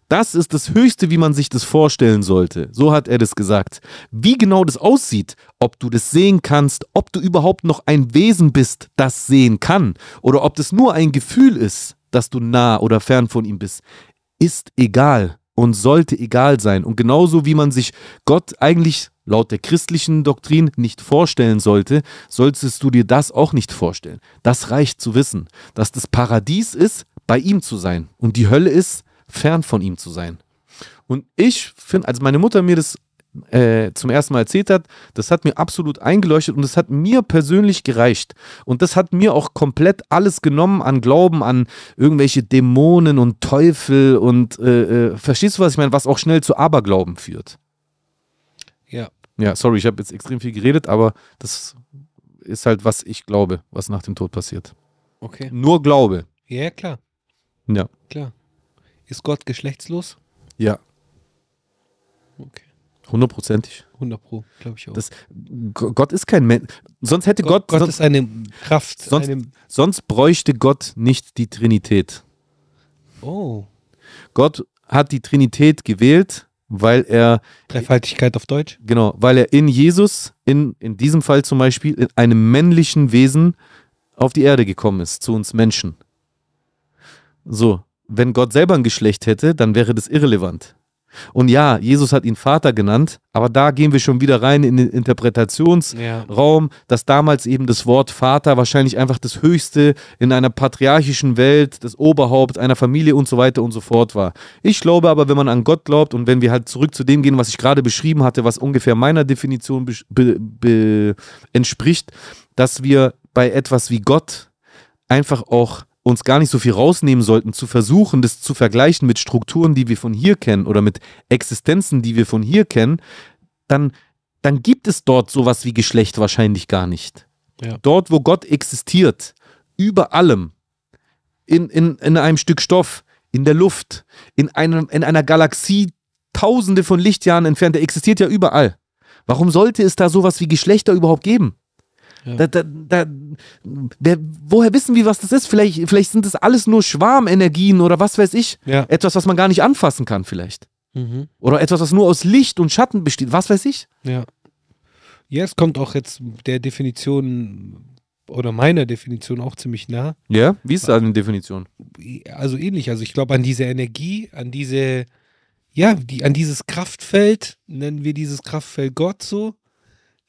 Das ist das Höchste, wie man sich das vorstellen sollte. So hat er das gesagt. Wie genau das aussieht, ob du das sehen kannst, ob du überhaupt noch ein Wesen bist, das sehen kann, oder ob das nur ein Gefühl ist, dass du nah oder fern von ihm bist, ist egal und sollte egal sein. Und genauso wie man sich Gott eigentlich laut der christlichen Doktrin nicht vorstellen sollte, solltest du dir das auch nicht vorstellen. Das reicht zu wissen, dass das Paradies ist, bei ihm zu sein und die Hölle ist, fern von ihm zu sein. Und ich finde, als meine Mutter mir das äh, zum ersten Mal erzählt hat, das hat mir absolut eingeleuchtet und das hat mir persönlich gereicht. Und das hat mir auch komplett alles genommen an Glauben, an irgendwelche Dämonen und Teufel und äh, äh, verstehst du, was ich meine, was auch schnell zu Aberglauben führt. Ja. Ja, sorry, ich habe jetzt extrem viel geredet, aber das ist halt, was ich glaube, was nach dem Tod passiert. Okay. Nur Glaube. Ja, klar. Ja. Klar. Ist Gott geschlechtslos? Ja, Okay. Hundertprozentig. 100 Pro, glaube ich auch. Das- Gott ist kein Mensch. Sonst hätte Gott, Gott, Gott sonst, ist eine Kraft. sonst- eine, sonst bräuchte Gott nicht die Trinität. oh, Gott hat die Trinität gewählt, weil er, Dreifaltigkeit auf Deutsch. genau, weil er in Jesus, in, in diesem Fall zum Beispiel, in einem männlichen Wesen auf die Erde gekommen ist, zu uns Menschen. So, wenn Gott selber ein Geschlecht hätte, dann wäre das irrelevant. Und ja, Jesus hat ihn Vater genannt, aber da gehen wir schon wieder rein in den Interpretations- Ja. Dass damals eben das Wort Vater wahrscheinlich einfach das Höchste in einer patriarchischen Welt, das Oberhaupt einer Familie und so weiter und so fort war. Ich glaube aber, wenn man an Gott glaubt und wenn wir halt zurück zu dem gehen, was ich gerade beschrieben hatte, was ungefähr meiner Definition entspricht, dass wir bei etwas wie Gott einfach auch uns gar nicht so viel rausnehmen sollten, zu versuchen, das zu vergleichen mit Strukturen, die wir von hier kennen oder mit Existenzen, die wir von hier kennen, dann, dann gibt es dort sowas wie Geschlecht wahrscheinlich gar nicht. Ja. Dort, wo Gott existiert, über allem, in, in, in einem Stück Stoff, in der Luft, in, einem, in einer Galaxie tausende von Lichtjahren entfernt, der existiert ja überall. Warum sollte es da sowas wie Geschlechter überhaupt geben? Ja. Da, da, da, wer, woher wissen wir, was das ist? Vielleicht, vielleicht sind das alles nur Schwarmenergien oder was weiß ich. Ja. Etwas, was man gar nicht anfassen kann, vielleicht. Mhm. Oder etwas, was nur aus Licht und Schatten besteht, was weiß ich. Ja. Ja, es kommt auch jetzt der Definition oder meiner Definition auch ziemlich nah. Ja, wie ist da eine Definition? Also ähnlich. Also ich glaube an diese Energie, an diese, ja, die, an dieses Kraftfeld, nennen wir dieses Kraftfeld Gott so.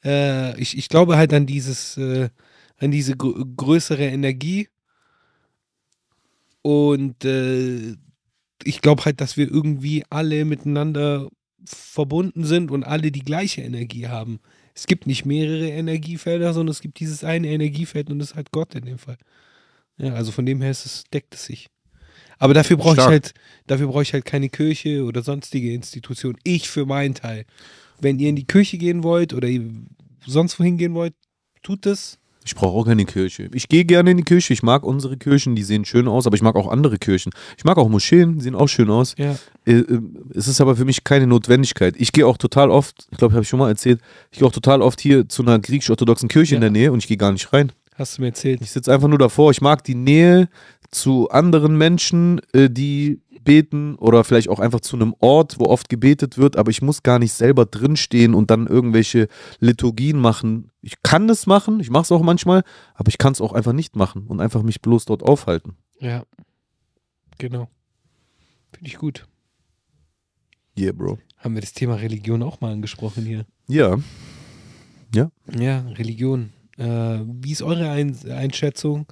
Äh, ich, ich glaube halt an dieses, äh, an diese gr größere Energie. Und äh, ich glaube halt, dass wir irgendwie alle miteinander verbunden sind und alle die gleiche Energie haben. Es gibt nicht mehrere Energiefelder, sondern es gibt dieses eine Energiefeld und das ist halt Gott in dem Fall. Ja, also von dem her ist es, deckt es sich. Aber dafür brauche ich halt, dafür brauche ich halt keine Kirche oder sonstige Institution. Ich für meinen Teil. Wenn ihr in die Kirche gehen wollt oder ihr sonst wohin gehen wollt, tut es. Ich brauche auch keine Kirche. Ich gehe gerne in die Kirche. Ich mag unsere Kirchen, die sehen schön aus, aber ich mag auch andere Kirchen. Ich mag auch Moscheen, die sehen auch schön aus. Ja. Äh, äh, Es ist aber für mich keine Notwendigkeit. Ich gehe auch total oft, ich glaube, habe ich schon mal erzählt, ich gehe auch total oft hier zu einer griechisch-orthodoxen Kirche in Ja. der Nähe und ich gehe gar nicht rein. Hast du mir erzählt. Ich sitze einfach nur davor. Ich mag die Nähe zu anderen Menschen, äh, die beten oder vielleicht auch einfach zu einem Ort, wo oft gebetet wird, aber ich muss gar nicht selber drinstehen und dann irgendwelche Liturgien machen. Ich kann das machen, ich mache es auch manchmal, aber ich kann es auch einfach nicht machen und einfach mich bloß dort aufhalten. Ja. Genau. Finde ich gut. Yeah, Bro. Haben wir das Thema Religion auch mal angesprochen hier? Ja. Ja, Religion. Äh, wie ist eure Ein Einschätzung?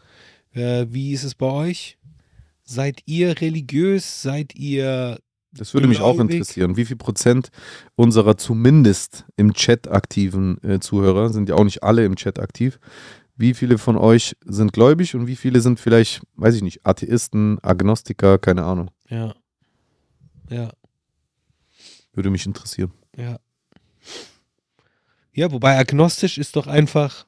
Äh, wie ist es bei euch? Seid ihr religiös? Seid ihr. Das würde mich auch interessieren. Wie viel Prozent unserer zumindest im Chat aktiven äh, Zuhörer, sind ja auch nicht alle im Chat aktiv, wie viele von euch sind gläubig und wie viele sind vielleicht, weiß ich nicht, Atheisten, Agnostiker, keine Ahnung. Ja. Ja, Würde mich interessieren. ja. Ja, wobei agnostisch ist doch einfach.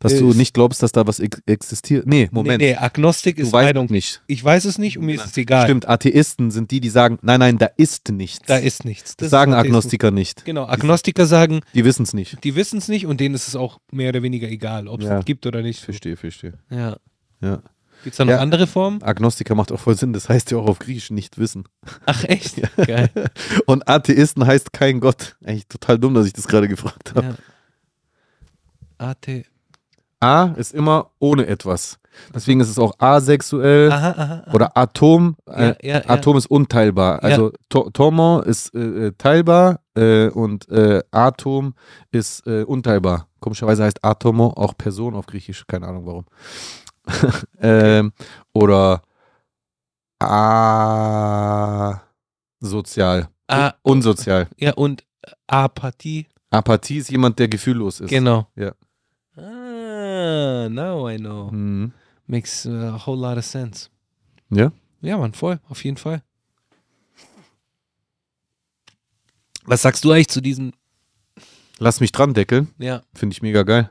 Dass Äh, du ist- nicht glaubst, dass da was ex existiert. Nee, Moment. Nee, nee, Agnostik ist weißt Meinung. nicht. Ich weiß es nicht und mir ist es egal. Stimmt, Atheisten sind die, die sagen, nein, nein, da ist nichts. Da ist nichts. das ist sagen. Agnostiker nicht. Genau, Agnostiker sagen, Die wissen es nicht. die wissen es nicht und denen ist es auch mehr oder weniger egal, ob es Ja. es gibt oder nicht. Verstehe, verstehe. Ja. Ja. Gibt es da noch Ja. andere Formen? Agnostiker macht auch voll Sinn. Das heißt ja auch auf Griechisch nicht wissen. Ach echt? Geil. Und Atheisten heißt kein Gott. Eigentlich total dumm, dass ich das gerade gefragt habe. Ja. Ate. A ist immer ohne etwas. Deswegen ist es auch asexuell Aha, aha. aha. oder Atom. Äh, ja, ja. Atom ist unteilbar. Also to Tomo ist äh, äh, teilbar äh, und äh, Atom ist äh, unteilbar. Komischerweise heißt Atomo auch Person auf Griechisch. Keine Ahnung warum. ähm, oder asozial. Ah, Unsozial. ja, und Apathie. Apathie ist jemand, der gefühllos ist. Genau. Ja. Ah, now I know. Mhm. Makes a whole lot of sense. Ja? Ja, Mann, voll, auf jeden Fall. Was sagst du eigentlich zu diesen? Lass mich dran deckeln. Ja. Finde ich mega geil.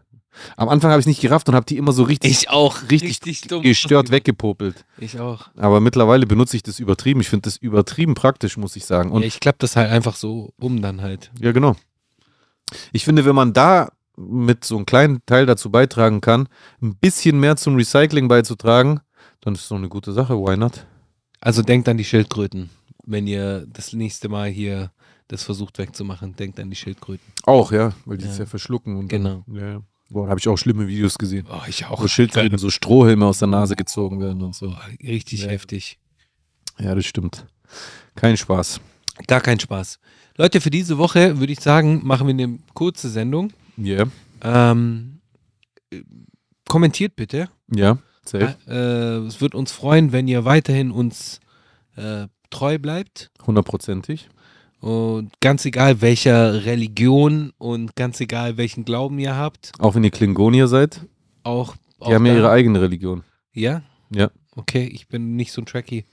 Am Anfang habe ich nicht gerafft und habe die immer so richtig auch. richtig dumm. gestört weggepopelt. Ich auch. Aber mittlerweile benutze ich das übertrieben. Ich finde das übertrieben praktisch, muss ich sagen. Und ja, ich klappe das halt einfach so um dann halt. ja, genau. Ich finde, wenn man da mit so einem kleinen Teil dazu beitragen kann, ein bisschen mehr zum Recycling beizutragen, dann ist es doch eine gute Sache. Why not? Also denkt an die Schildkröten. Wenn ihr das nächste Mal hier das versucht wegzumachen, denkt an die Schildkröten. Auch, ja, weil die Ja. es ja verschlucken. Und Genau. Dann, ja. Boah, da habe ich auch schlimme Videos gesehen. Oh, ich Wo Schildkröten so Strohhelme aus der Nase gezogen werden und so. Oh, richtig Ja. heftig. Ja, das stimmt. Kein Spaß. Gar kein Spaß. Leute, für diese Woche würde ich sagen, machen wir eine kurze Sendung. Ja. Ähm, äh, kommentiert bitte. Ja, safe. Äh, es wird uns freuen, wenn ihr weiterhin uns äh, treu bleibt. Hundertprozentig. Und ganz egal welcher Religion und ganz egal welchen Glauben ihr habt, Auch wenn ihr Klingonier seid, auch. die auch haben ja ihre eigene Religion. Ja? Ja. Okay, ich bin nicht so ein Tracky.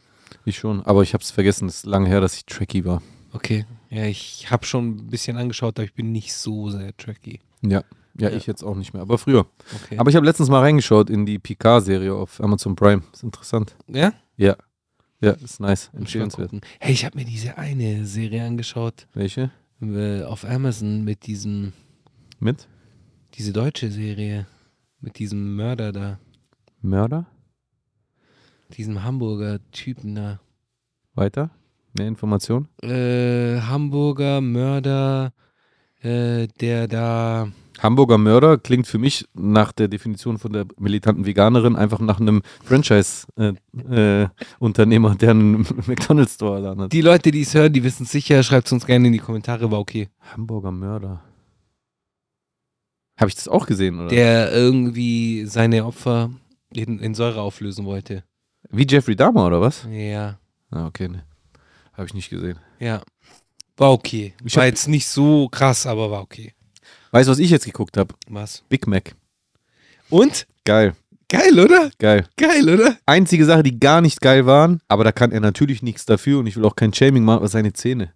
Ich schon, aber ich habe es vergessen. Es ist lange her, dass ich Tracky war. Okay. Ja, ich habe schon ein bisschen angeschaut, aber ich bin nicht so sehr Tracky. Ja. Ja, Ja. ich jetzt auch nicht mehr, aber früher. Okay. Aber ich habe letztens mal reingeschaut in die Picard-Serie auf Amazon Prime. Ist interessant. ja? Ja. Ja, ist nice. Empfehlenswert. Hey, ich habe mir diese eine Serie angeschaut Welche? äh, auf Amazon mit diesem, Mit? diese deutsche Serie mit diesem Mörder da, Mörder? diesem Hamburger Typen da. Weiter? Mehr Informationen? Äh, Hamburger Mörder, äh, der da. Hamburger Mörder klingt für mich nach der Definition von der militanten Veganerin einfach nach einem Franchise-Unternehmer, der einen McDonalds-Store hat. Die Leute, die es hören, die wissen es sicher. Schreibt es uns gerne in die Kommentare, war okay. Hamburger Mörder. Habe ich das auch gesehen, oder? Der irgendwie seine Opfer in, in Säure auflösen wollte. Wie Jeffrey Dahmer, oder was? Ja, Ah, okay, ne. Habe ich nicht gesehen. ja. War okay. Ich War jetzt nicht so krass, aber war okay. Weißt du, was ich jetzt geguckt habe? Was? Big Mac. Und? Geil, Geil, oder? geil. Geil, oder? Einzige Sache, die gar nicht geil waren, aber da kann er natürlich nichts dafür und ich will auch kein Shaming machen, aber seine Zähne.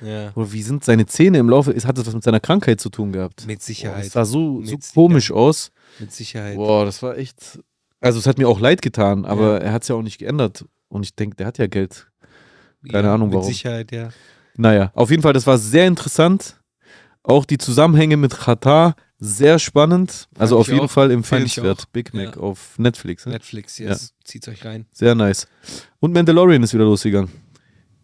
Ja. Oder wie sind seine Zähne im Laufe? Hat das was mit seiner Krankheit zu tun gehabt? Mit Boah, Sicherheit. das sah so, Mit so komisch aus. Mit Sicherheit. Boah, das war echt. Also, es hat mir auch leid getan, aber er hat es ja auch nicht geändert. Und ich denke, der hat ja Geld. keine ja, Ahnung, mit warum. Sicherheit, ja. Naja, auf jeden Fall, das war sehr interessant. Auch die Zusammenhänge mit Katar, sehr spannend. Also Fand auf ich jeden auch. Fall ich empfehlenswert. Big Mac Ja. auf Netflix. Ne? Netflix, yes. Zieht's euch rein. Sehr nice. Und Mandalorian ist wieder losgegangen.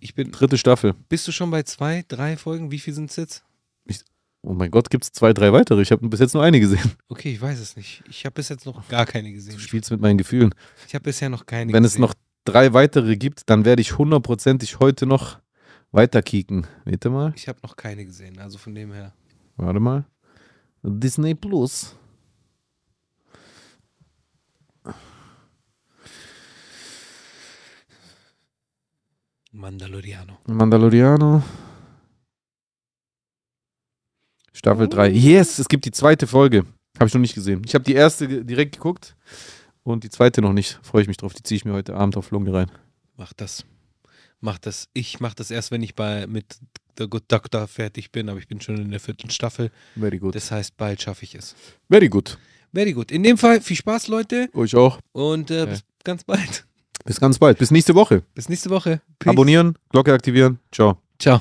Ich bin. Dritte Staffel. Bist du schon bei zwei, drei Folgen? Wie viel sind es jetzt? Oh mein Gott, gibt es zwei, drei weitere. Ich habe bis jetzt nur eine gesehen. Okay, ich weiß es nicht. Ich habe bis jetzt noch gar keine gesehen. Du spielst mit meinen Gefühlen. Ich habe bisher noch keine Wenn gesehen. es noch drei weitere gibt, dann werde ich hundertprozentig heute noch weiter kicken. Warte mal. Ich habe noch keine gesehen, also von dem her. Warte mal. Disney Plus. Mandaloriano. Mandaloriano. Staffel 3. Yes, es gibt die zweite Folge. Habe ich noch nicht gesehen. Ich habe die erste direkt geguckt und die zweite noch nicht. Freue ich mich drauf. Die ziehe ich mir heute Abend auf Lunge rein. Mach das. Mach das. Ich mach das erst, wenn ich bei mit The Good Doctor fertig bin, aber ich bin schon in der vierten Staffel. Very good. Das heißt, bald schaffe ich es. Very good. Very gut. In dem Fall viel Spaß, Leute. Euch auch. Und äh, Ja. bis ganz bald. Bis ganz bald. Bis nächste Woche. Bis nächste Woche. Peace. Abonnieren, Glocke aktivieren. Ciao. Ciao.